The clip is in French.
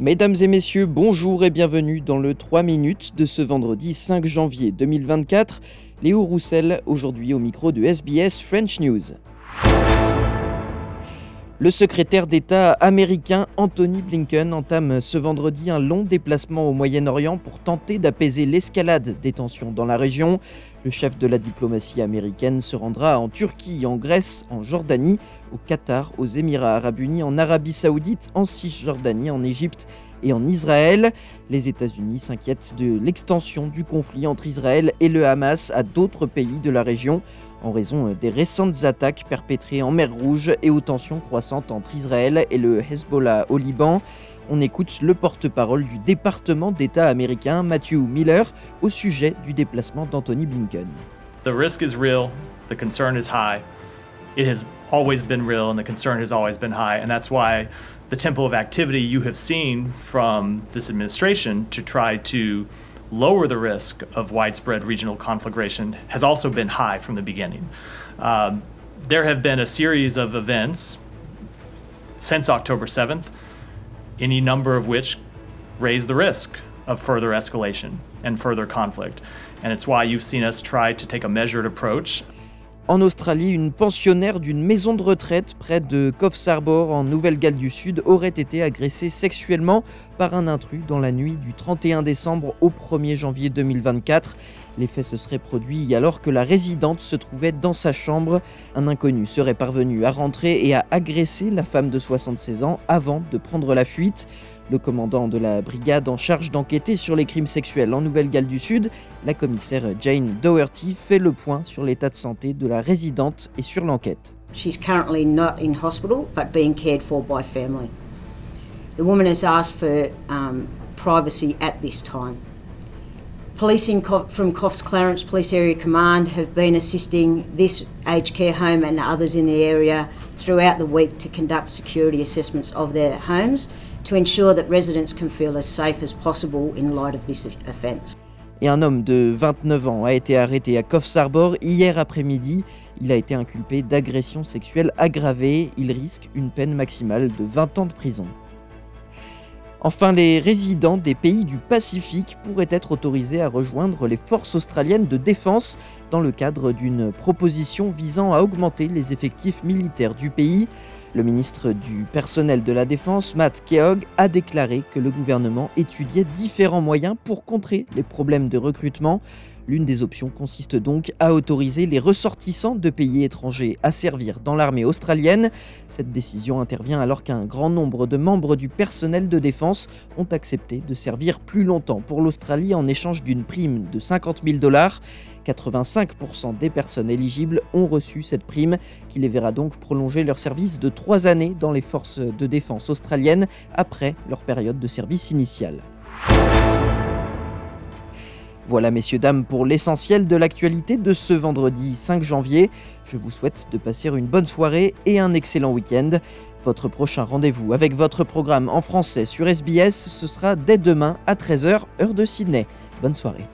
Mesdames et messieurs, bonjour et bienvenue dans le 3 minutes de ce vendredi 5 janvier 2024. Léo Roussel, aujourd'hui au micro de SBS French News. Le secrétaire d'État américain Anthony Blinken entame ce vendredi un long déplacement au Moyen-Orient pour tenter d'apaiser l'escalade des tensions dans la région. Le chef de la diplomatie américaine se rendra en Turquie, en Grèce, en Jordanie, au Qatar, aux Émirats arabes unis, en Arabie saoudite, en Cisjordanie, en Égypte et en Israël. Les États-Unis s'inquiètent de l'extension du conflit entre Israël et le Hamas à d'autres pays de la région en raison des récentes attaques perpétrées en mer Rouge et aux tensions croissantes entre Israël et le Hezbollah au Liban. On écoute le porte-parole du département d'État américain, Matthew Miller, au sujet du déplacement d'Anthony Blinken. The risk is real, the concern is high. It has always been real and the concern has always been high, and that's why the tempo of activity you have seen from this administration to try to lower the risk of widespread regional conflagration has also been high from the beginning. Um, there have been a series of events since October 7th, any number of which raise the risk of further escalation and further conflict. And it's why you've seen us try to take a measured approach En Australie, une pensionnaire d'une maison de retraite près de Coffs Harbour en Nouvelle-Galles du Sud aurait été agressée sexuellement par un intrus dans la nuit du 31 décembre au 1er janvier 2024. Les faits se seraient produits alors que la résidente se trouvait dans sa chambre. Un inconnu serait parvenu à rentrer et à agresser la femme de 76 ans avant de prendre la fuite. Le commandant de la brigade en charge d'enquêter sur les crimes sexuels en Nouvelle-Galles du Sud, la commissaire Jane Doherty, fait le point sur l'état de santé de la résidente et sur l'enquête. She's currently not in hospital but being cared for by family. The woman has asked for um, privacy at this time. Police in, from Coffs Clarence Police Area Command have been assisting this aged care home and others in the area throughout the week to conduct security assessments of their homes to ensure that residents can feel as safe as possible in light of this offence. Et un homme de 29 ans a été arrêté à Coffs Harbour hier après-midi. Il a été inculpé d'agression sexuelle aggravée. Il risque une peine maximale de 20 ans de prison. Enfin, les résidents des pays du Pacifique pourraient être autorisés à rejoindre les forces australiennes de défense dans le cadre d'une proposition visant à augmenter les effectifs militaires du pays. Le ministre du personnel de la Défense, Matt Keogh, a déclaré que le gouvernement étudiait différents moyens pour contrer les problèmes de recrutement. L'une des options consiste donc à autoriser les ressortissants de pays étrangers à servir dans l'armée australienne. Cette décision intervient alors qu'un grand nombre de membres du personnel de défense ont accepté de servir plus longtemps pour l'Australie en échange d'une prime de 50 000 dollars. 85% des personnes éligibles ont reçu cette prime qui les verra donc prolonger leur service de 3 années dans les forces de défense australiennes après leur période de service initiale. Voilà messieurs, dames, pour l'essentiel de l'actualité de ce vendredi 5 janvier. Je vous souhaite de passer une bonne soirée et un excellent week-end. Votre prochain rendez-vous avec votre programme en français sur SBS, ce sera dès demain à 13h, heure de Sydney. Bonne soirée.